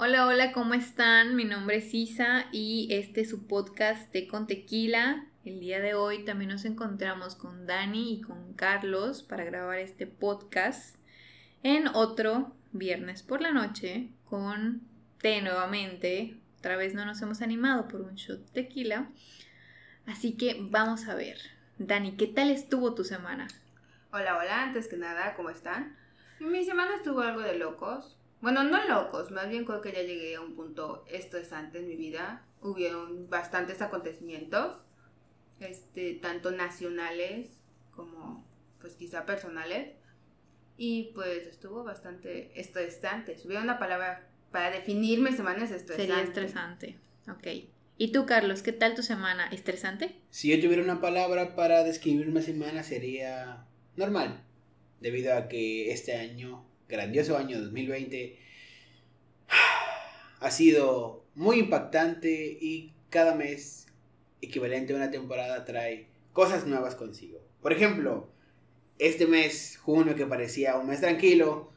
Hola, hola, ¿cómo están? Mi nombre es Isa y este es su podcast Té con Tequila. El día de hoy también nos encontramos con Dani y con Carlos para grabar este podcast en otro viernes por la noche con té nuevamente. Otra vez no nos hemos animado por un shot de tequila. Así que vamos a ver. Dani, ¿qué tal estuvo tu semana? Hola, hola, antes que nada, ¿cómo están? Mi semana estuvo algo de locos. Bueno, no locos, más bien creo que ya llegué a un punto estresante en mi vida. Hubieron bastantes acontecimientos, este, tanto nacionales como pues quizá personales. Y pues estuvo bastante estresante. Si hubiera una palabra para definir mi semana es estresante. Sería estresante, ok. ¿Y tú, Carlos, qué tal tu semana? ¿Estresante? Si yo tuviera una palabra para describir mi semana sería normal, debido a que este año grandioso año 2020 ha sido muy impactante y cada mes equivalente a una temporada trae cosas nuevas consigo. Por ejemplo, este mes, junio, que parecía un mes tranquilo,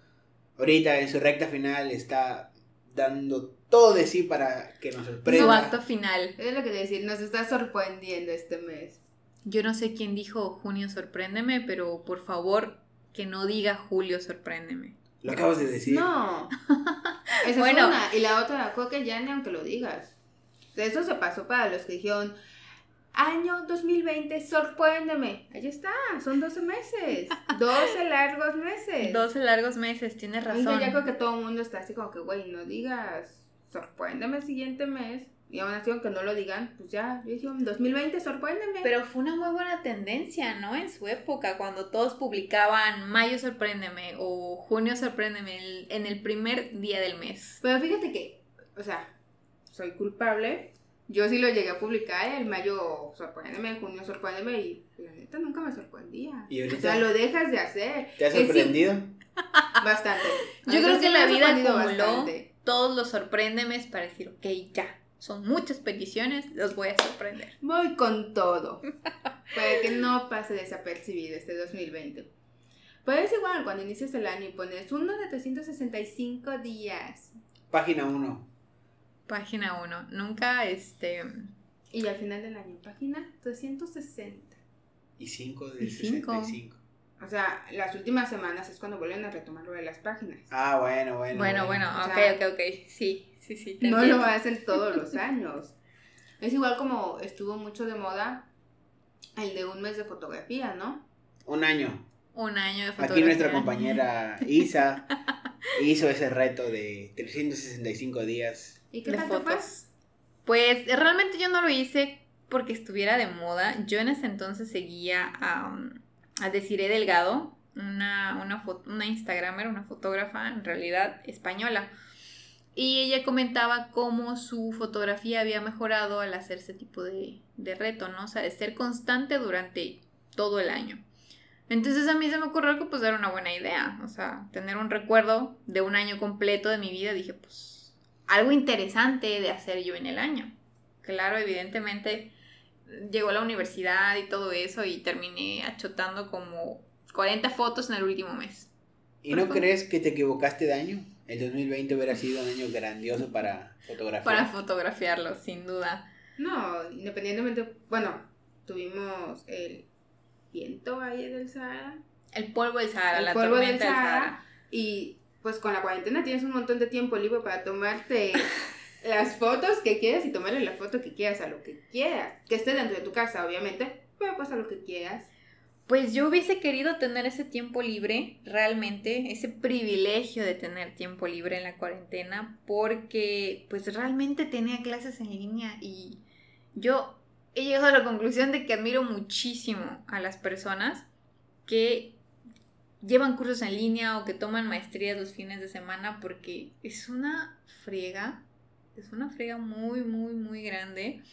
ahorita en su recta final está dando todo de sí para que nos sorprenda. Su acto final. Es lo que te decir, nos está sorprendiendo este mes. Yo no sé quién dijo junio sorpréndeme, pero por favor que no diga julio sorpréndeme. Lo acabas de decir. No. Esa Bueno. es una. Y la otra, creo que ya ni aunque lo digas. Eso se pasó para los que dijeron, año 2020, sorpréndeme. Ahí está, son 12 meses. 12 largos meses. 12 largos meses, tienes razón. ya creo que todo el mundo está así como que, güey, no digas, sorpréndeme el siguiente mes. Y aún así, aunque no lo digan, pues ya, yo dije, 2020, sorpréndeme. Pero fue una muy buena tendencia, ¿no? En su época, cuando todos publicaban Mayo sorpréndeme o Junio sorpréndeme el- en el primer día del mes. Pero fíjate que, o sea, soy culpable. Yo sí lo llegué a publicar el mayo sorpréndeme, junio sorpréndeme y la neta nunca me sorprendía. O sea, lo dejas de hacer. ¿Te ha Es sim- sorprendido? Bastante. Yo Ahorita creo que la vida acumuló bastante. todos los sorpréndemes para decir, ok, ya, son muchas peticiones, los voy a sorprender. Voy con todo. para que no pase desapercibido este 2020. Pero es igual cuando inicias el año y pones uno de 365 días. Página 1. Página 1. Nunca, este... Y al final del año, página 360. Y 5 de Y cinco. 65. O sea, las últimas semanas es cuando vuelven a retomar lo de las páginas. Ah, bueno, bueno. Bueno, bueno, o ok, sea, ok, ok. Sí, sí, sí. te No entiendo. lo hacen todos los años. Es igual como estuvo mucho de moda el de un mes de fotografía, ¿no? Un año. Un año de fotografía. Aquí nuestra compañera Isa hizo ese reto de 365 días. ¿Y qué de tal te fue? fotos. Pues realmente yo no lo hice porque estuviera de moda. Yo en ese entonces seguía a, um, a Desiree Delgado, una, una, una Instagramer, una fotógrafa en realidad española. Y ella comentaba cómo su fotografía había mejorado al hacer ese tipo de, de reto, ¿no? O sea, de ser constante durante todo el año. Entonces a mí se me ocurrió que pues era una buena idea, o sea, tener un recuerdo de un año completo de mi vida, dije pues algo interesante de hacer yo en el año. Claro, evidentemente llegó la universidad y todo eso y terminé achotando como 40 fotos en el último mes. ¿Y no crees que te equivocaste de año? El 2020 hubiera sido un año grandioso para fotografía. Para fotografiarlo, sin duda. No, independientemente, bueno, tuvimos el viento ahí del Sahara El polvo del Sahara, El la polvo del tormenta del Sahara. Sahara. y pues con la cuarentena tienes un montón de tiempo libre para tomarte las fotos que quieras y tomarle la foto que quieras a lo que quieras. Que esté dentro de tu casa, obviamente, pero pues a lo que quieras. Pues yo hubiese querido tener ese tiempo libre, realmente, ese privilegio de tener tiempo libre en la cuarentena, porque pues realmente tenía clases en línea y yo he llegado a la conclusión de que admiro muchísimo a las personas que llevan cursos en línea o que toman maestrías los fines de semana porque es una friega, es una friega muy, muy, muy grande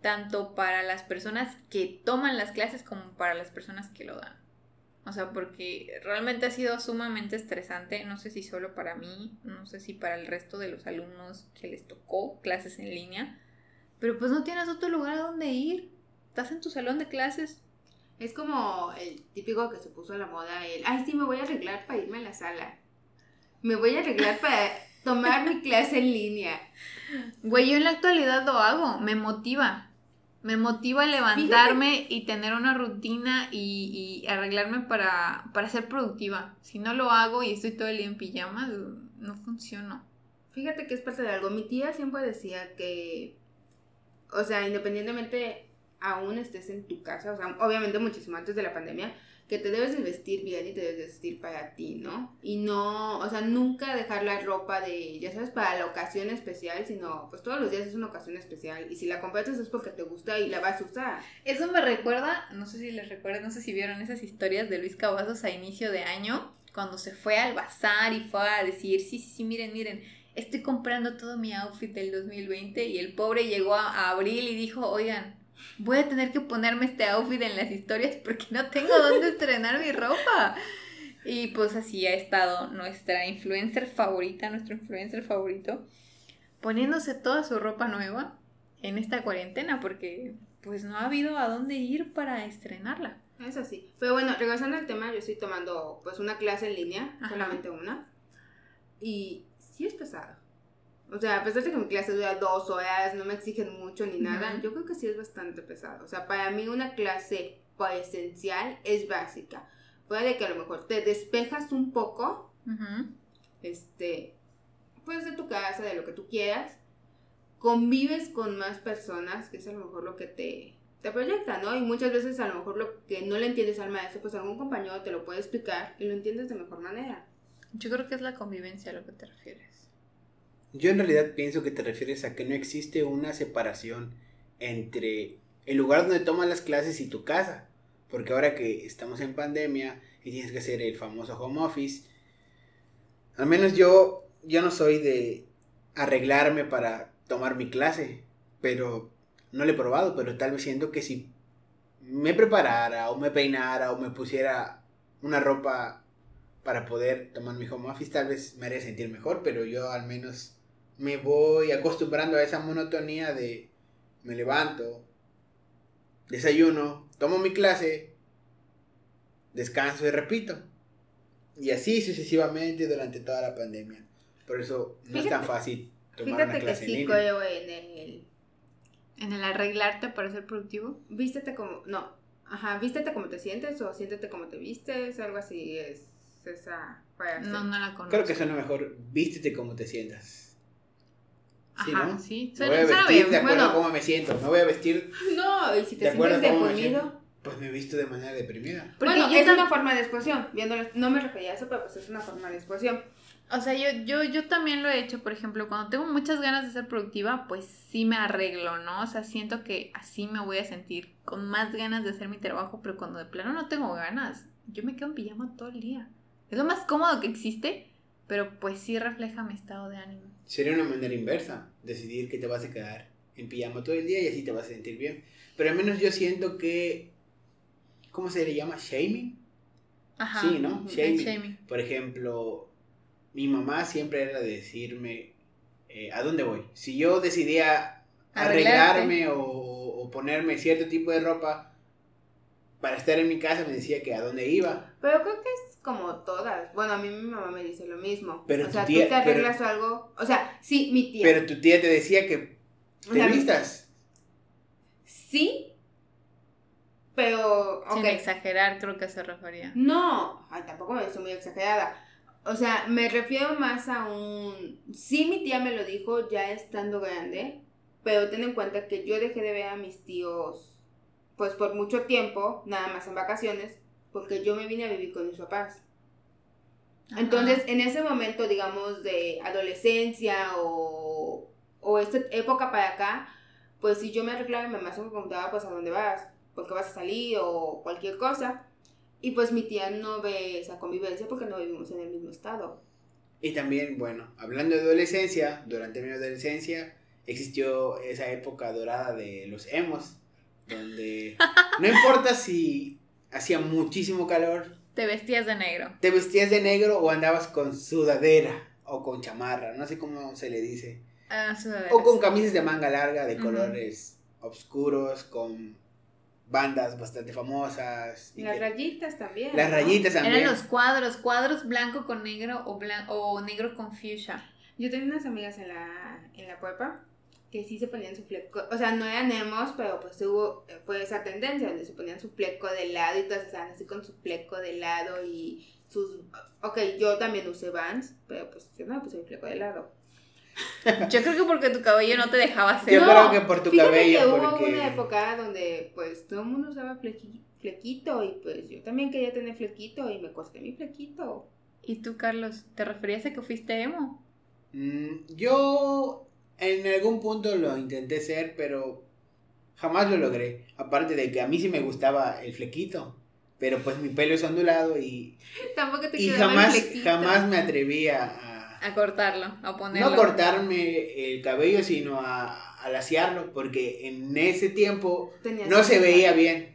tanto para las personas que toman las clases como para las personas que lo dan. O sea, porque realmente ha sido sumamente estresante, no sé si solo para mí, no sé si para el resto de los alumnos que les tocó clases en línea, pero pues no tienes otro lugar a donde ir. Estás en tu salón de clases. Es como el típico que se puso a la moda el, ay, sí, me voy a arreglar para irme a la sala. Me voy a arreglar para tomar mi clase en línea. Güey, yo en la actualidad lo hago, me motiva. Me motiva a levantarme y tener una rutina y, y arreglarme para, para ser productiva. Si no lo hago y estoy todo el día en pijama, no funciona. Fíjate que es parte de algo. Mi tía siempre decía que, o sea, independientemente aún estés en tu casa, o sea, obviamente muchísimo antes de la pandemia, que te debes de vestir bien y te debes de vestir para ti, ¿no? Y no, o sea, nunca dejar la ropa de, ya sabes, para la ocasión especial, sino pues todos los días es una ocasión especial y si la compraste es porque te gusta y la vas a usar. Eso me recuerda, no sé si les recuerda, no sé si vieron esas historias de Luis Cavazos a inicio de año, cuando se fue al bazar y fue a decir, sí, sí, sí, miren, miren, estoy comprando todo mi outfit del 2020 y el pobre llegó a, a abril y dijo, oigan, voy a tener que ponerme este outfit en las historias porque no tengo dónde estrenar mi ropa. Y pues así ha estado nuestra influencer favorita, nuestro influencer favorito, poniéndose toda su ropa nueva en esta cuarentena porque pues no ha habido a dónde ir para estrenarla. Es así. Pero bueno, regresando al tema, yo estoy tomando pues una clase en línea, solamente una. Y sí es pesado. O sea, a pesar de que mi clase dura dos horas, no me exigen mucho ni nada, yo creo que sí es bastante pesado. O sea, para mí una clase esencial es básica. Puede que a lo mejor te despejas un poco, este, pues de tu casa, de lo que tú quieras, convives con más personas, que es a lo mejor lo que te, te proyecta, ¿no? Y muchas veces a lo mejor lo que no le entiendes al maestro, pues algún compañero te lo puede explicar y lo entiendes de mejor manera. Yo creo que es la convivencia a lo que te refieres. Yo en realidad pienso que te refieres a que no existe una separación entre el lugar donde tomas las clases y tu casa. Porque ahora que estamos en pandemia y tienes que hacer el famoso home office, al menos yo, yo no soy de arreglarme para tomar mi clase, pero no lo he probado, pero tal vez siento que si me preparara o me peinara o me pusiera una ropa para poder tomar mi home office, tal vez me haría sentir mejor, pero yo al menos me voy acostumbrando a esa monotonía de me levanto, desayuno, tomo mi clase, descanso y repito. Y así sucesivamente durante toda la pandemia. Por eso no es tan fácil tomar una clase que sí en, en el... En el arreglarte para ser productivo. Vístete como... No. Ajá, vístete como te sientes o siéntete como te vistes, algo así es esa... No, no la conozco. Creo que suena mejor vístete como te sientas. Sí, Ajá, ¿no? sí. Me voy a vestir de acuerdo a cómo me siento. Me voy a vestir. No, y si te sientes deprimido. Pues me he visto de manera deprimida. bueno, es una forma de exposición. Viéndolo, no me refería a eso, pero pues es una forma de exposición. O sea, yo, yo, yo también lo he hecho, por ejemplo, cuando tengo muchas ganas de ser productiva, pues sí me arreglo, ¿no? O sea, siento que así me voy a sentir con más ganas de hacer mi trabajo, pero cuando de plano no tengo ganas, yo me quedo en pijama todo el día. Es lo más cómodo que existe, pero pues sí refleja mi estado de ánimo. Sería una manera inversa, decidir que te vas a quedar en pijama todo el día y así te vas a sentir bien. Pero al menos yo siento que, ¿cómo se le llama? Shaming. Ajá. Sí, ¿no? Shaming. Por ejemplo, mi mamá siempre era de decirme, eh, ¿a dónde voy? Si yo decidía arreglarme o, o, ponerme cierto tipo de ropa para estar en mi casa, me decía que a dónde iba. Pero creo que como todas. Bueno, a mí mi mamá me dice lo mismo. Pero o sea, tú te arreglas algo. O sea, sí, mi tía. Pero tu tía te decía que te vistas. Sí. Pero. Sin exagerar, creo que se refería. No, ay, tampoco me hizo muy exagerada. O sea, me refiero más a un. Sí, mi tía me lo dijo ya estando grande. Pero ten en cuenta que yo dejé de ver a mis tíos. Pues por mucho tiempo, nada más en vacaciones porque yo me vine a vivir con mis papás. Entonces, en ese momento, digamos, de adolescencia o, o esta época para acá, pues si yo me arreglaba, mi mamá se me preguntaba, pues, ¿a dónde vas? ¿Por qué vas a salir? O cualquier cosa. Y pues mi tía no ve esa convivencia porque no vivimos en el mismo estado. Y también, bueno, hablando de adolescencia, durante mi adolescencia existió esa época dorada de los emos, donde no importa si hacía muchísimo calor. Te vestías de negro. Te vestías de negro o andabas con sudadera o con chamarra, no sé cómo se le dice. Ah, sudadera. O con camisas de manga larga de colores oscuros, con bandas bastante famosas. Y las rayitas también. Las rayitas también. Eran los cuadros, cuadros blanco con negro o, blanco, o negro con fuchsia. Yo tenía unas amigas en la, en la prepa que sí se ponían su fleco, o sea, no eran emos, pero pues hubo, fue esa tendencia donde se ponían su fleco de lado y todas estaban así con su fleco de lado y sus, ok, yo también usé Vans, pero pues yo no puse mi fleco de lado. Yo creo que porque tu cabello no te dejaba hacer. Yo creo que por tu Fíjate cabello, que hubo porque... una época donde pues todo el mundo usaba flequi- flequito y pues yo también quería tener flequito y me corté mi flequito. ¿Y tú, Carlos, te referías a que fuiste emo? Mm, yo en algún punto lo intenté ser, pero jamás lo logré. Aparte de que a mí sí me gustaba el flequito, pero pues mi pelo es ondulado y, Tampoco te y el jamás, flequito. jamás me atreví a, a- cortarlo, a ponerlo. no cortarme el cabello, sino a, a laciarlo, porque en ese tiempo Tenías no se veía bien.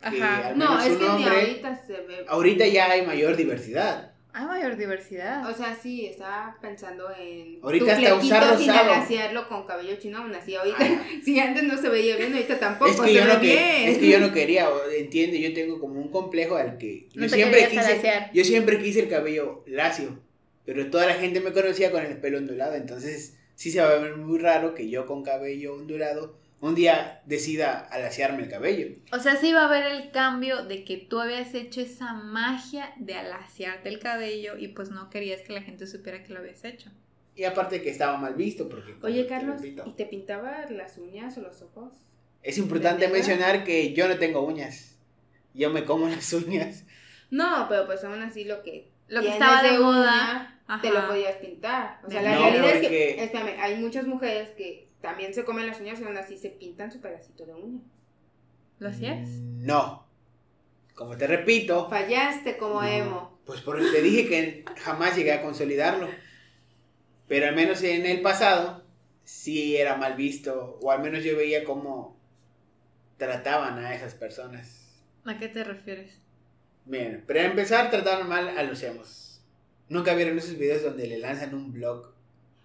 que Ajá. No, es un que ni hombre- ahorita se ve. Ahorita ya hay mayor diversidad. Hay mayor diversidad. O sea, sí, estaba pensando en. Ahorita tu hasta flequito usar sin alaciarlo con cabello chino, aún así. Ahorita, Ajá. si antes no se veía bien, ahorita tampoco Es que, se yo ve no que- bien. es que yo no quería, entiende, yo tengo como un complejo al que yo No te siempre quise, alaciar. yo siempre quise el cabello lacio, pero toda la gente me conocía con el pelo ondulado, entonces sí se va a ver muy raro que yo con cabello ondulado un día decida alaciarme el cabello. O sea, sí va a haber el cambio de que tú habías hecho esa magia de alaciarte el cabello y pues no querías que la gente supiera que lo habías hecho. Y aparte que estaba mal visto porque Oye, te Carlos, repito, ¿y te pintaba las uñas o los ojos? es importante mencionar que yo no tengo uñas. Yo me como las uñas. No, pero pues aún así lo que. Lo que estaba de uña, moda. Te lo podías pintar. O sea, No, la realidad es que. Espérame, hay muchas mujeres que también se comen las uñas y aún así se pintan su pedacito de uña. ¿Lo hacías? No. Como te repito, Fallaste como No, emo. Pues porque te dije que jamás llegué a consolidarlo. Pero al menos en el pasado sí era mal visto. O al menos yo veía cómo trataban a esas personas. ¿A qué te refieres? Bien, pero a empezar trataban mal a los emos. Nunca vieron esos videos donde le lanzan un blog.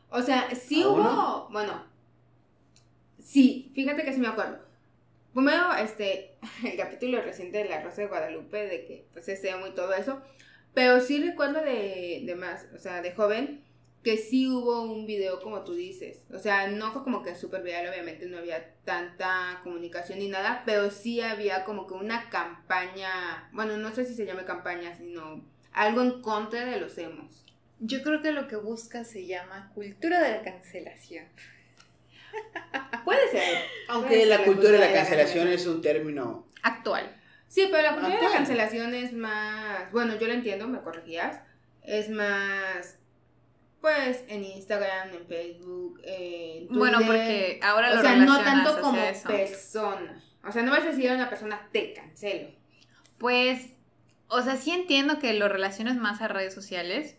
O sea, sí ¿A hubo. uno? Bueno. Sí, fíjate que sí me acuerdo. Primero, este, el capítulo reciente de La Rosa de Guadalupe, de que pues es emo y todo eso. Pero sí recuerdo de, de más, o sea, de joven, que sí hubo un video como tú dices. O sea, no fue como que súper viral, obviamente no había tanta comunicación ni nada, pero sí había como que una campaña, bueno, no sé si se llama campaña, sino algo en contra de los emos. Yo creo que lo que buscas se llama cultura de la cancelación. Puede ser. Aunque Puede la ser cultura de la cancelación es un término... Actual. Sí, pero la cultura de la cancelación es más, bueno, yo lo entiendo, me corregías, es más, pues, en Instagram, en Facebook, en Twitter. Bueno, porque ahora lo o sea, no tanto como eso. persona. O sea, no vas a decir a una persona, te cancelo. Pues, o sea, sí entiendo que lo relacionas más a redes sociales,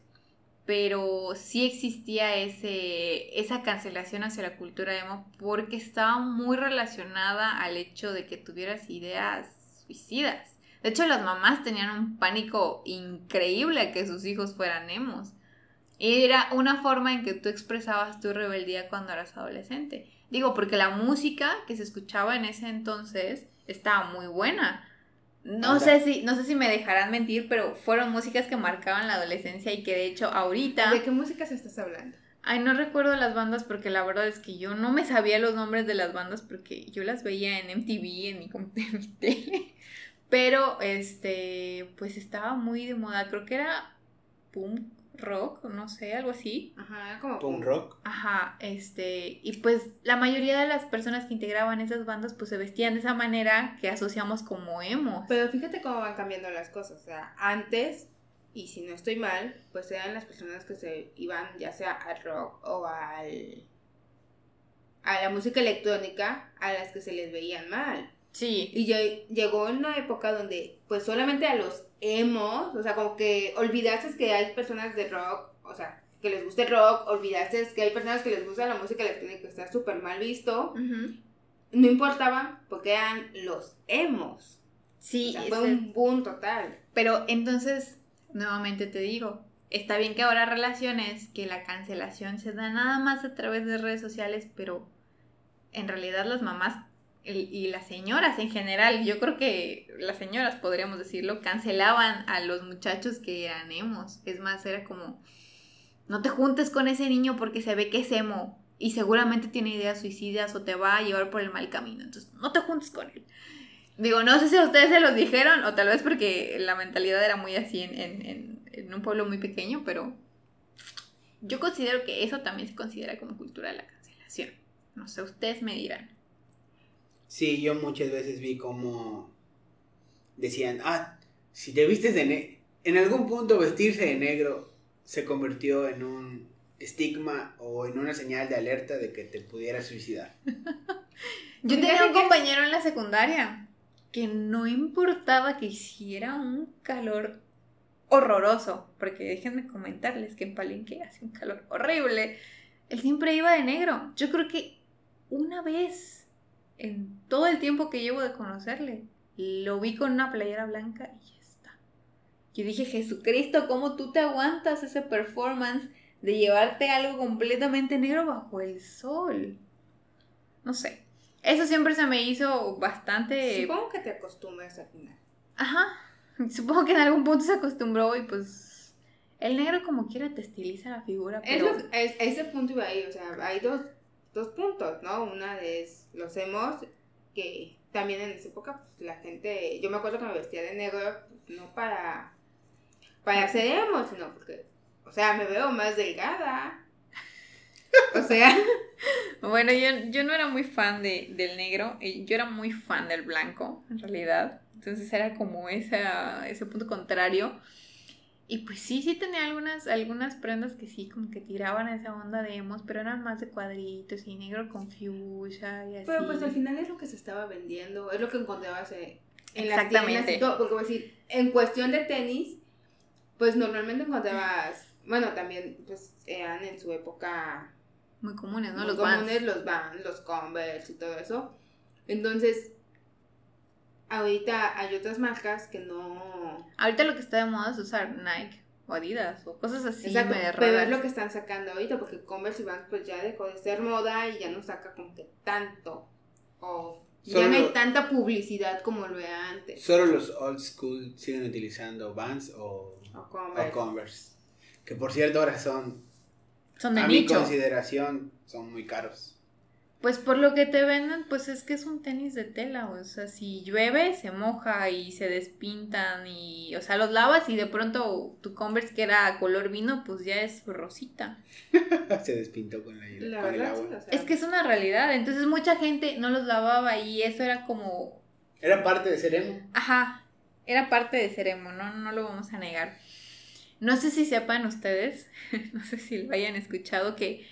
pero sí existía ese, esa cancelación hacia la cultura emo porque estaba muy relacionada al hecho de que tuvieras ideas suicidas. De hecho, las mamás tenían un pánico increíble a que sus hijos fueran emos. Y era una forma en que tú expresabas tu rebeldía cuando eras adolescente. Digo, porque la música que se escuchaba en ese entonces estaba muy buena. No sé si, no sé si me dejarán mentir, pero fueron músicas que marcaban la adolescencia y que de hecho ahorita. ¿De qué música se estás hablando? Ay, no recuerdo las bandas porque la verdad es que yo no me sabía los nombres de las bandas porque yo las veía en MTV, en mi, en mi tele. Pero, este, pues estaba muy de moda. Creo que era punk rock, no sé, algo así. Ajá, como... Punk rock. Ajá, este, y pues la mayoría de las personas que integraban esas bandas pues se vestían de esa manera que asociamos como emos. Pero fíjate cómo van cambiando las cosas. O sea, antes, y si no estoy mal, pues eran las personas que se iban ya sea al rock o al a la música electrónica a las que se les veían mal. Sí, Y lle- llegó una época donde pues solamente a los emos, o sea, como que olvidaste que hay personas de rock, o sea, que les guste rock, olvidaste que hay personas que les gusta la música electrónica, está súper mal visto. No importaba porque eran los emos. O sí, sea, fue un boom total. Pero entonces, nuevamente te digo, está bien que ahora relaciones que la cancelación se da nada más a través de redes sociales, pero en realidad las mamás y las señoras en general, yo creo que las señoras podríamos decirlo, cancelaban a los muchachos que eran emos. Es más, era como, No te juntes con ese niño porque se ve que es emo y seguramente tiene ideas suicidas o te va a llevar por el mal camino. Entonces, no te juntes con él. Digo, no sé si a ustedes se los dijeron o tal vez porque la mentalidad era muy así en, en, en, un pueblo muy pequeño, pero yo considero que eso también se considera como cultura de la cancelación. No sé, ustedes me dirán. Sí, yo muchas veces vi como decían, ah, si te vistes de negro, en algún punto vestirse de negro se convirtió en un estigma o en una señal de alerta de que te pudieras suicidar. Yo tenía un compañero en la secundaria que no importaba que hiciera un calor horroroso, porque déjenme comentarles que en Palenque hace un calor horrible. Él siempre iba de negro. Yo creo que una vez en todo el tiempo que llevo de conocerle, lo vi con una playera blanca y ya está. Yo dije, Jesucristo, ¿cómo tú te aguantas ese performance de llevarte algo completamente negro bajo el sol? No sé. Eso siempre se me hizo bastante... Supongo que te acostumbras al final. Ajá. Supongo que en algún punto se acostumbró y pues... El negro como quiera te estiliza la figura, pero... Es, ese punto iba ahí, o sea, hay dos, dos puntos, ¿no? Una es los hemos que también en esa época pues, la gente, yo me acuerdo que me vestía de negro, pues, no para, para hacer emo, sino porque, o sea, me veo más delgada. O sea. bueno, yo, yo no era muy fan de, del negro, yo era muy fan del blanco, en realidad. Entonces era como esa, ese punto contrario. Y pues sí, sí tenía algunas, algunas prendas que sí, como que tiraban esa onda de emos, pero eran más de cuadritos y negro con fuchsia y así. Pero pues al final es lo que se estaba vendiendo, es lo que encontrabas en Exactamente. las tiendas Porque decir, en cuestión de tenis, pues normalmente encontrabas, bueno, también pues eran en su época muy comunes, ¿no? los comunes, los Vans, los Converse y todo eso. Entonces, ahorita hay otras marcas que no... Ahorita lo que está de moda es usar Nike o Adidas o cosas así. Exacto, pero es lo que están sacando ahorita porque Converse y Vans pues ya dejó de ser moda y ya no saca como que tanto o ya no hay tanta publicidad como lo era antes. Solo los old school siguen utilizando Vans o, Converse. Que por cierto ahora son, son de a mi consideración, son muy caros. Pues por lo que te venden, pues es que es un tenis de tela, o sea, si llueve se moja y se despintan y, o sea, los lavas y de pronto tu Converse que era color vino, pues ya es rosita. se despintó con, la, con el agua. Es que es una realidad, entonces mucha gente no los lavaba y eso era como... Era parte de Seremo. Ajá, era parte de Seremo, no, no lo vamos a negar. No sé si sepan ustedes, no sé si lo hayan escuchado, que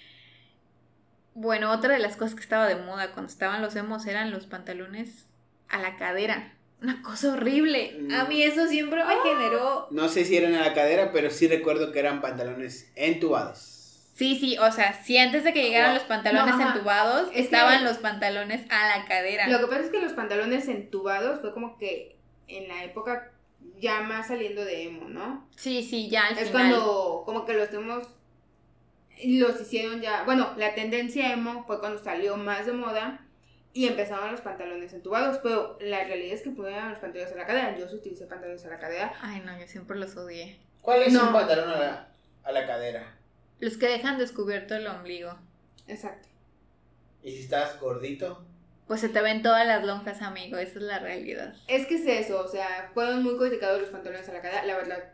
bueno, otra de las cosas que estaba de moda cuando estaban los emos eran los pantalones a la cadera. Una cosa horrible. A mí eso siempre me ¡Ah! generó. No sé si eran a la cadera, pero sí recuerdo que eran pantalones entubados. Sí, sí, o sea, sí antes de que llegaran los pantalones entubados, estaban los pantalones a la cadera. Lo que pasa es que los pantalones entubados fue como que en la época ya más saliendo de emo, ¿no? Sí, sí, ya al Es cuando como que los emos los hicieron ya, bueno, la tendencia emo fue cuando salió más de moda y empezaron los pantalones entubados, pero la realidad es que ponían los pantalones a la cadera, yo utilicé pantalones a la cadera. Ay, no, yo siempre los odié. ¿Cuál es un pantalón a la, a la cadera? Los que dejan descubierto el ombligo. Exacto. ¿Y si estás gordito? Pues se te ven todas las lonjas, amigo, esa es la realidad. Es que es eso, o sea, fueron muy criticados los pantalones a la cadera, la verdad.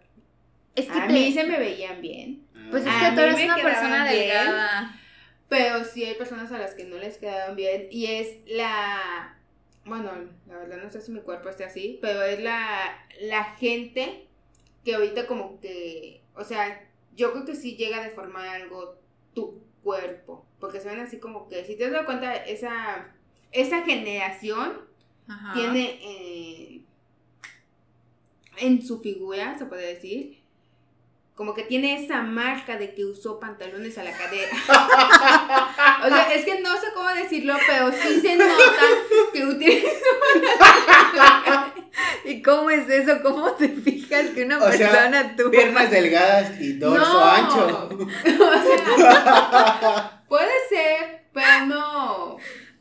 Es que a mí se me veían bien. Pues es que tú eres una persona delgada. pero sí hay personas a las que no les quedaron bien. Y es la. Bueno, la verdad no sé si mi cuerpo esté así, pero es la, la gente que ahorita como que. O sea, yo creo que sí llega a deformar algo tu cuerpo. Porque se ven así como que. Si te das cuenta, esa, esa generación tiene. Eh, en su figura, se puede decir, como que tiene esa marca de que usó pantalones a la cadera. o sea, es que no sé cómo decirlo, pero sí se nota que utilizó ¿Y cómo es eso? ¿Cómo te fijas que una persona tuvo piernas delgadas y dorso ancho? O sea, puede ser, pero no.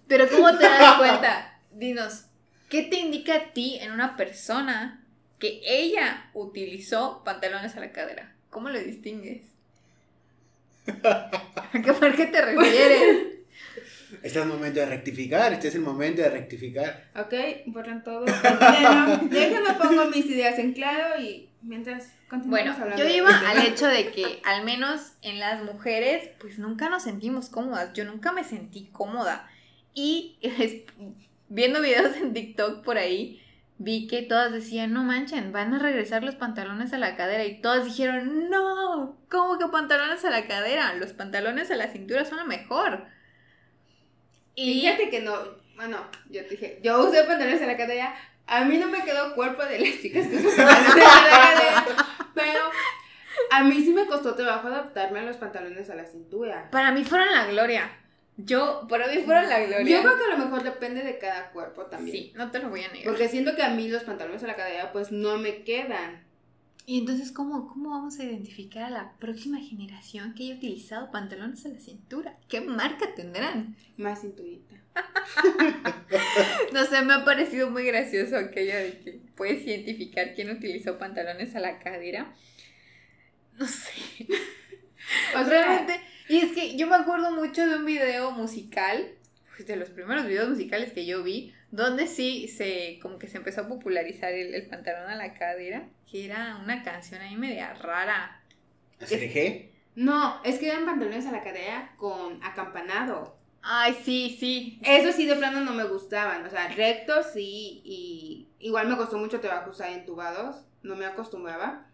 Pero ¿cómo te das cuenta? Dinos, ¿qué te indica a ti en una persona que ella utilizó pantalones a la cadera? ¿Cómo lo distingues? ¿A qué, ¿Por qué te refieres? Este es el momento de rectificar, este es el momento de rectificar. Ok, borran todo. Bueno, déjenme pongo mis ideas en claro y mientras continuamos Bueno, hablando yo iba al hecho de que al menos en las mujeres, pues nunca nos sentimos cómodas. Yo nunca me sentí cómoda. Y es- viendo videos en TikTok por ahí, vi que todas decían, no manchen, van a regresar los pantalones a la cadera. Y todas dijeron, no, ¿cómo que pantalones a la cadera? Los pantalones a la cintura son lo mejor. Y Fíjate que no, bueno, yo te dije, yo usé pantalones a la cadera, a mí no me quedó cuerpo de las chicas que usan pantalones a la cadera, pero a mí sí me costó trabajo adaptarme a los pantalones a la cintura. para mí fueron la gloria. Yo, para mí fueron la gloria. Yo creo que a lo mejor depende de cada cuerpo también. Sí, no te lo voy a negar. Porque siento que a mí los pantalones a la cadera pues no me quedan. Y entonces, ¿cómo, ¿cómo vamos a identificar a la próxima generación que haya utilizado pantalones a la cintura? ¿Qué marca tendrán? Más cinturita. No sé, me ha parecido muy gracioso aquello de que puedes identificar quién utilizó pantalones a la cadera. No sé. O sea, Realmente. Y es que yo me acuerdo mucho de un video musical, pues, de los primeros videos musicales que yo vi, donde sí se, como que se empezó a popularizar el, el pantalón a la cadera, que era una canción ahí media rara. ¿ACRG? no, es que eran pantalones a la cadera con acampanado. Ay, sí, sí. Eso sí de plano no me gustaban, o sea, rectos sí, y igual me costó mucho trabajo usar entubados, no me acostumbraba,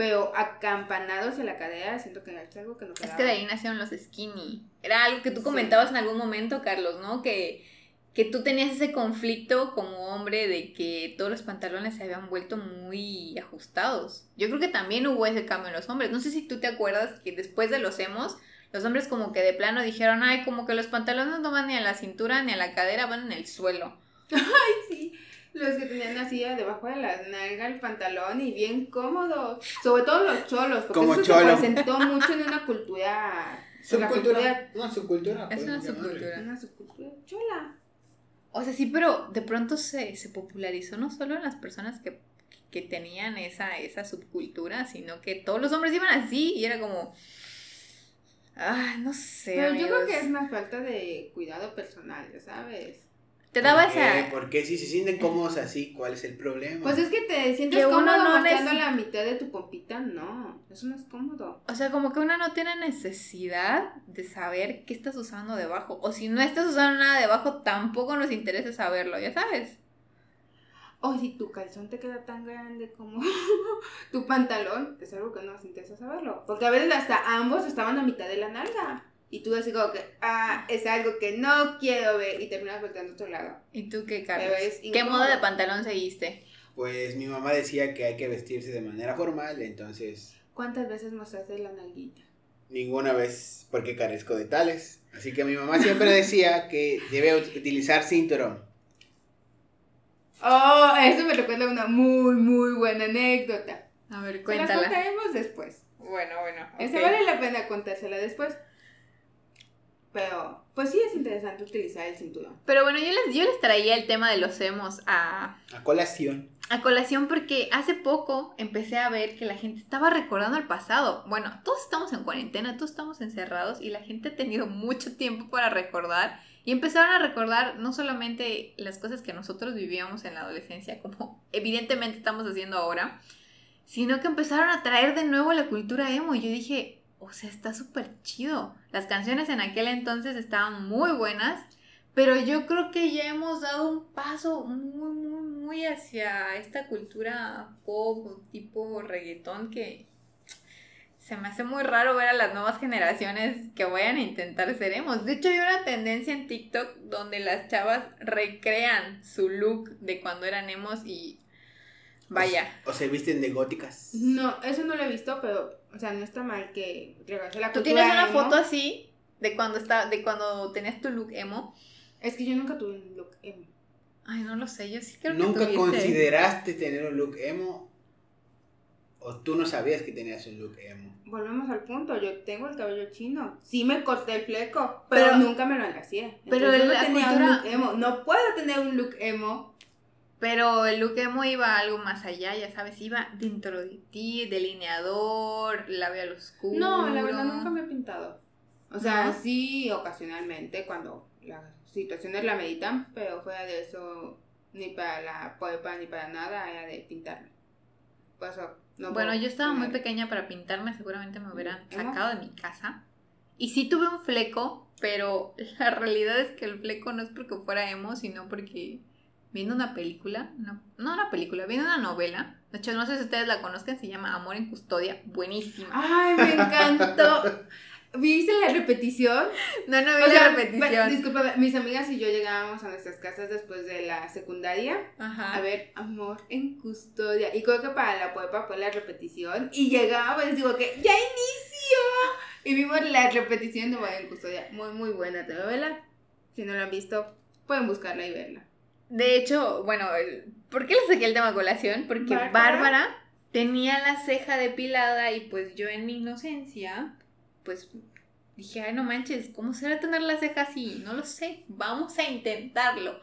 pero acampanados en la cadera siento que era algo que no Es quedaba. que de ahí nacieron los skinny. Era algo que tú Sí. comentabas en algún momento, Carlos, ¿no? Que, que tú tenías ese conflicto como hombre de que todos los pantalones se habían vuelto muy ajustados. Yo creo que también hubo ese cambio en los hombres. No sé si tú te acuerdas que después de los hemos, los hombres como que de plano dijeron, ay, como que los pantalones no van ni a la cintura ni a la cadera, van en el suelo. Sí, los que tenían así debajo de la nalga el pantalón y bien cómodos, sobre todo los cholos, porque Como eso cholo. se presentó mucho en una cultura, Subcultura. No, subcultura. Es una subcultura. una subcultura chola. O sea, sí, pero de pronto se, se popularizó no solo en las personas que, que tenían esa, esa subcultura, sino que todos los hombres iban así y era como... Ay, no sé. Pero yo creo que es una falta de cuidado personal, ya sabes. Te daba ¿Por esa... Porque si se sienten cómodos así, ¿cuál es el problema? Pues es que te sientes Que uno cómodo no mostrando neces- la mitad de tu pompita, no, eso no es cómodo. O sea, como que uno no tiene necesidad de saber qué estás usando debajo. O si no estás usando nada debajo, tampoco nos interesa saberlo, ya sabes. O si tu calzón te queda tan grande como tu pantalón, es algo que no nos interesa saberlo. Porque a veces hasta ambos estaban a mitad de la nalga. Y tú así como que, ah, es algo que no quiero ver. Y terminas volteando a otro lado. ¿Y tú qué, Carlos? ¿Qué modo de pantalón seguiste? Pues mi mamá decía que hay que vestirse de manera formal, entonces ¿Cuántas veces mostraste la nalguita? ninguna vez porque carezco de tales. Así que mi mamá siempre decía que debe ut- utilizar cinturón. Oh, eso me recuerda a una muy, muy buena anécdota. A ver, Se la cuéntala. contaremos después. Bueno, bueno. Esa ok. vale la pena contársela después. Pero, pues sí es interesante utilizar el cinturón. Pero bueno, yo les, yo les traía el tema de los emos a, A colación. a colación porque hace poco empecé a ver que la gente estaba recordando el pasado. Bueno, todos estamos en cuarentena, todos estamos encerrados y la gente ha tenido mucho tiempo para recordar. Y empezaron a recordar no solamente las cosas que nosotros vivíamos en la adolescencia, como evidentemente estamos haciendo ahora, sino que empezaron a traer de nuevo la cultura emo. Y yo dije, o sea, está súper chido. Las canciones en aquel entonces estaban muy buenas, pero yo creo que ya hemos dado un paso muy, muy, muy hacia esta cultura pop, tipo reggaetón, que se me hace muy raro ver a las nuevas generaciones que vayan a intentar ser emos. De hecho, hay una tendencia en TikTok donde las chavas recrean su look de cuando eran emos y vaya. O se visten de góticas. No, eso no lo he visto, pero, o sea, no está mal que regrese la Tú cultura tienes una emo. foto así de cuando está, de cuando tenías tu look emo. Es que yo nunca tuve un look emo. Ay, no lo sé, yo sí creo que ¿Nunca consideraste tener un look emo? ¿O tú no sabías que tenías un look emo? Volvemos al punto, yo tengo el cabello chino. Sí me corté el fleco, pero, Pero- nunca me lo enlacié. pero no tenía cultura- un look emo. No puedo tener un look emo Pero el look emo iba algo más allá, ya sabes, iba dentro de ti, delineador, labial oscuro. No, la verdad nunca me he pintado. O sea, ¿No? sí, ocasionalmente, cuando las situaciones la meditan, pero fuera de eso, ni para la polpa ni para nada era de pintarme. No Bueno, yo estaba muy pequeña para pintarme, seguramente me hubieran ¿Emo? sacado de mi casa. Y sí tuve un fleco, pero la realidad es que el fleco no es porque fuera emo, sino porque viendo una película, no, no una película, viendo una novela. De hecho, no sé si ustedes la conozcan, se llama Amor en Custodia, buenísima. Ay, me encantó. ¿Viste la repetición? No, no vi O la sea, repetición. disculpa, mis amigas y yo llegábamos a nuestras casas después de la secundaria Ajá. a ver Amor en Custodia. Y creo que para la puepa fue la repetición. Y llegábamos y digo que ya inició. Y vimos la repetición de Amor en Custodia. Muy, muy buena telenovela. Si no la han visto, pueden buscarla y verla. De hecho, bueno, ¿por qué le saqué el tema a colación? Porque Bárbara. Bárbara tenía la ceja depilada y pues yo en mi inocencia, pues dije, ay no manches, ¿cómo será tener la ceja así? No lo sé, vamos a intentarlo.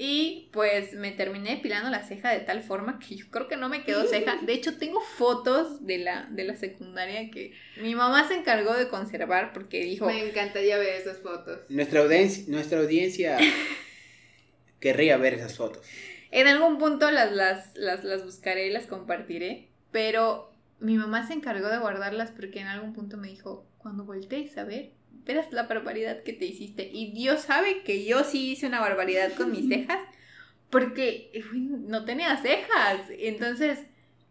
Y pues me terminé depilando la ceja de tal forma que yo creo que no me quedó ceja. De hecho, tengo fotos de la, de la secundaria que mi mamá se encargó de conservar porque dijo, Me encantaría ver esas fotos. Nuestra audiencia, nuestra audiencia querría ver esas fotos. En algún punto las, las, las, las buscaré y las compartiré, pero mi mamá se encargó de guardarlas porque en algún punto me dijo, cuando voltees a ver, verás la barbaridad que te hiciste. Y Dios sabe que yo sí hice una barbaridad con mis cejas, porque uy, no tenía cejas. Entonces,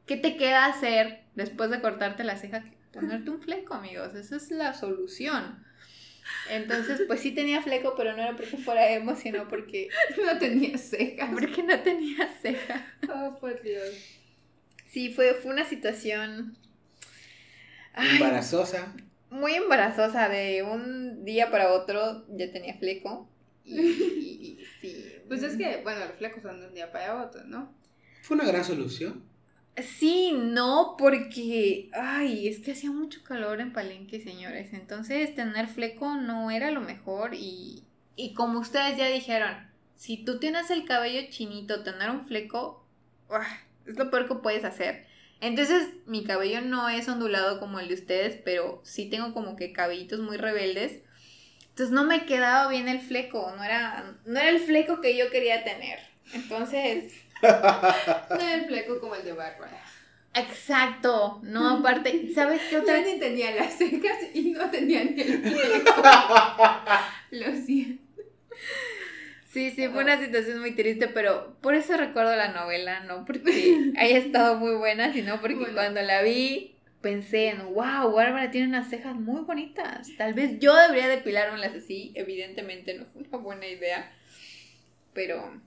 ¿qué te queda hacer después de cortarte la ceja? Ponerte un fleco, amigos. Esa es la solución. Entonces, pues sí tenía fleco, pero no era porque fuera emo, sino porque, No tenía cejas. porque no tenía ceja. Oh, por Dios. Sí, fue, fue una situación ay, Embarazosa. muy embarazosa. De un día para otro ya tenía fleco. Y, y- y sí. Pues es que, bueno, los flecos son de un día para otro, ¿no? Fue una gran solución. Sí, no, porque. Ay, es que hacía mucho calor en Palenque, señores. Entonces, tener fleco no era lo mejor. Y, y como ustedes ya dijeron, si tú tienes el cabello chinito, tener un fleco. ah, es lo peor que puedes hacer. Entonces, mi cabello no es ondulado como el de ustedes, pero sí tengo como que cabellitos muy rebeldes. Entonces no me quedaba bien el fleco, no era, no era el fleco que yo quería tener. Entonces, El fleco como el de Bárbara. exacto, no, aparte, ¿sabes qué otra? Yo ni tenía las cejas y no tenía ni el fleco. Lo siento. Sí, sí, fue una situación muy triste, pero por eso recuerdo la novela, no porque haya estado muy buena, sino porque Bueno. cuando la vi pensé en, wow, Bárbara tiene unas cejas muy bonitas. Tal vez yo debería depilármelas así, evidentemente no fue una buena idea. Pero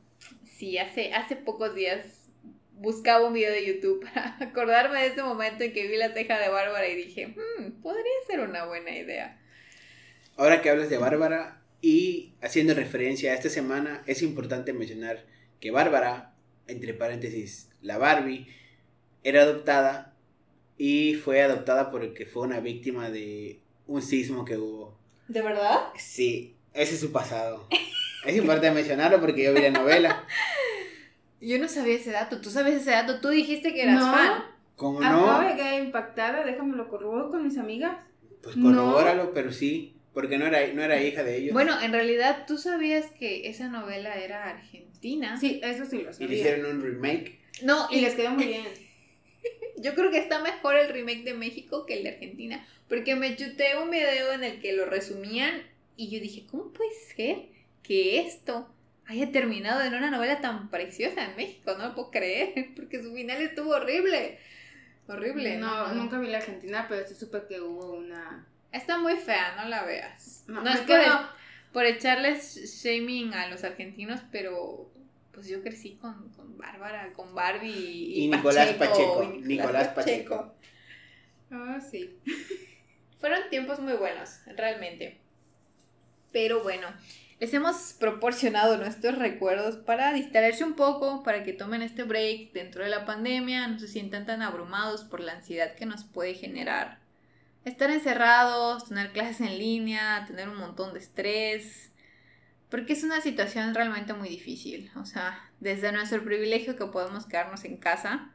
sí, hace, hace pocos días buscaba un video de YouTube para acordarme de ese momento en que vi la ceja de Bárbara y dije, "Hmm, podría ser una buena idea. Ahora que hablas de Bárbara y haciendo referencia a esta semana, es importante mencionar que Bárbara, entre paréntesis, la Barbie, era adoptada y fue adoptada porque fue una víctima de un sismo que hubo. ¿De verdad? Sí, ese es su pasado. Es importante mencionarlo porque yo vi la novela. Yo no sabía ese dato. Tú sabes ese dato. Tú dijiste que eras No. fan. Como Acabo no, de quedar impactada, déjame lo corroboro con mis amigas. pues corrobóralo, pero sí, porque no era, no era hija de ellos. Bueno, en realidad, ¿tú sabías que esa novela era argentina? Sí, eso sí lo y le sabía. hicieron un remake. No, Y y les quedó muy bien. yo creo que está mejor el remake de México que el de Argentina. Porque me chuté un video en el que lo resumían y yo dije, ¿cómo puede ser que esto haya terminado en una novela tan preciosa en México? No lo puedo creer, porque su final estuvo horrible. Horrible, No, ¿no? nunca vi la Argentina, pero sí supe que hubo una. Está muy fea, no la veas. No, es por, por echarles shaming a los argentinos, pero pues yo crecí con, con Bárbara, con Barbie y, Y Nicolás Pacheco, y Nicolás Pacheco. Ah, sí. Fueron tiempos muy buenos, realmente. Pero bueno, les hemos proporcionado nuestros recuerdos para distraerse un poco, para que tomen este break dentro de la pandemia, no se sientan tan abrumados por la ansiedad que nos puede generar estar encerrados, tener clases en línea, tener un montón de estrés. Porque es una situación realmente muy difícil. O sea, desde nuestro privilegio que podemos quedarnos en casa,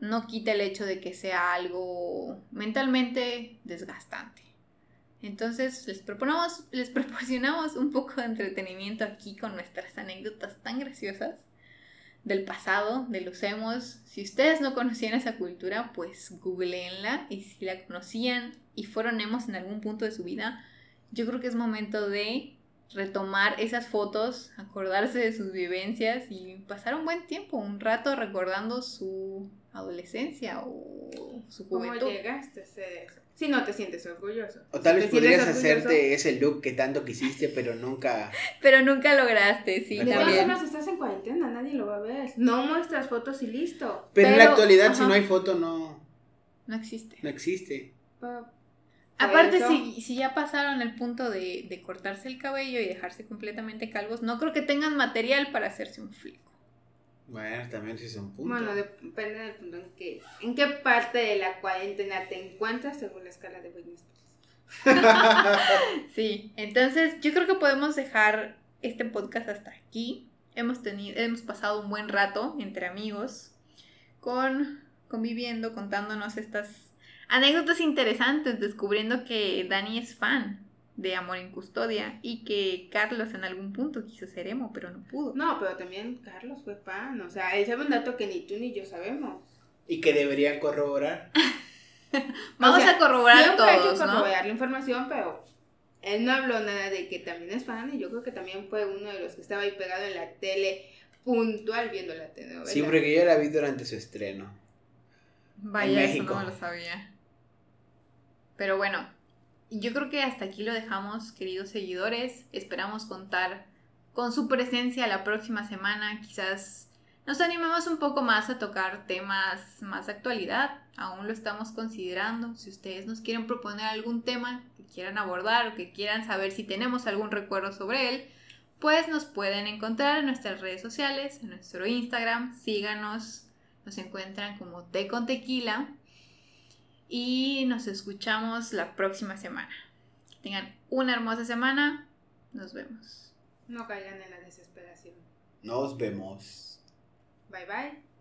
no quita el hecho de que sea algo mentalmente desgastante. Entonces les proponemos, les proporcionamos un poco de entretenimiento aquí con nuestras anécdotas tan graciosas del pasado, de los emos. Si ustedes no conocían esa cultura, pues googleenla y si la conocían y fueron emos en algún punto de su vida, yo creo que es momento de retomar esas fotos, acordarse de sus vivencias y pasar un buen tiempo, un rato recordando su adolescencia o su juventud. ¿Cómo llegaste a ser eso? Si no te sientes orgulloso. O tal Si vez podrías hacerte ese look que tanto quisiste, pero nunca. Pero nunca lograste, sí, De todas también. formas, estás en cuarentena, nadie lo va a ver. No muestras fotos y listo. Pero, en la actualidad, si no hay foto, no, No existe. no existe. Pa- Aparte, eso- si, si ya pasaron el punto de, de cortarse el cabello y dejarse completamente calvos, no creo que tengan material para hacerse un flico. Bueno, también sí es un punto. Bueno, depende del punto en que, en qué parte de la cuarentena te encuentras según la escala de Britney. Sí, entonces yo creo que podemos dejar este podcast hasta aquí. Hemos tenido, hemos pasado un buen rato entre amigos, con conviviendo, contándonos estas anécdotas interesantes, descubriendo que Dani es fan de Amor en Custodia y que Carlos en algún punto quiso ser emo, pero no pudo. No, pero también Carlos fue fan. O sea, él sabe un dato que ni tú ni yo sabemos. Y que deberían corroborar. Vamos O sea, a corroborar siempre hay que todos, ¿no? corroborar la información, pero él no habló nada de que también es fan y yo creo que también fue uno de los que estaba ahí pegado en la tele puntual viendo la telenovela. Sí, porque yo la vi durante su estreno. Vaya, En eso México. no lo sabía. Pero bueno, yo creo que hasta aquí lo dejamos, queridos seguidores. Esperamos contar con su presencia la próxima semana. Quizás nos animemos un poco más a tocar temas más de actualidad. Aún lo estamos considerando. Si ustedes nos quieren proponer algún tema que quieran abordar o que quieran saber si tenemos algún recuerdo sobre él, pues nos pueden encontrar en nuestras redes sociales, en nuestro Instagram. Síganos, nos encuentran como Té con Tequila. Y nos escuchamos la próxima semana. Que tengan una hermosa semana. Nos vemos. No caigan en la desesperación. Nos vemos. Bye bye.